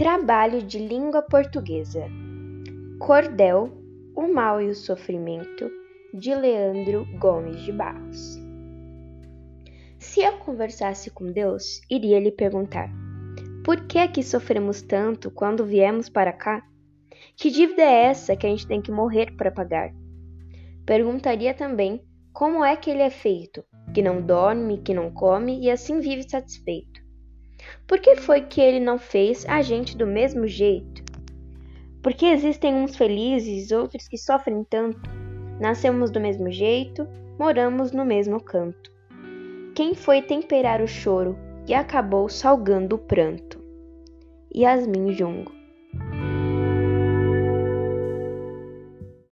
Trabalho de língua portuguesa. Cordel, o mal e o sofrimento, de Leandro Gomes de Barros. Se eu conversasse com Deus, iria lhe perguntar: Por que é que sofremos tanto quando viemos para cá? Que dívida é essa que a gente tem que morrer para pagar? Perguntaria também como é que ele é feito, que não dorme, que não come e assim vive satisfeito. Por que foi que ele não fez a gente do mesmo jeito? Porque existem uns felizes, outros que sofrem tanto. Nascemos do mesmo jeito, moramos no mesmo canto. Quem foi temperar o choro e acabou salgando o pranto? Yasmin Jungo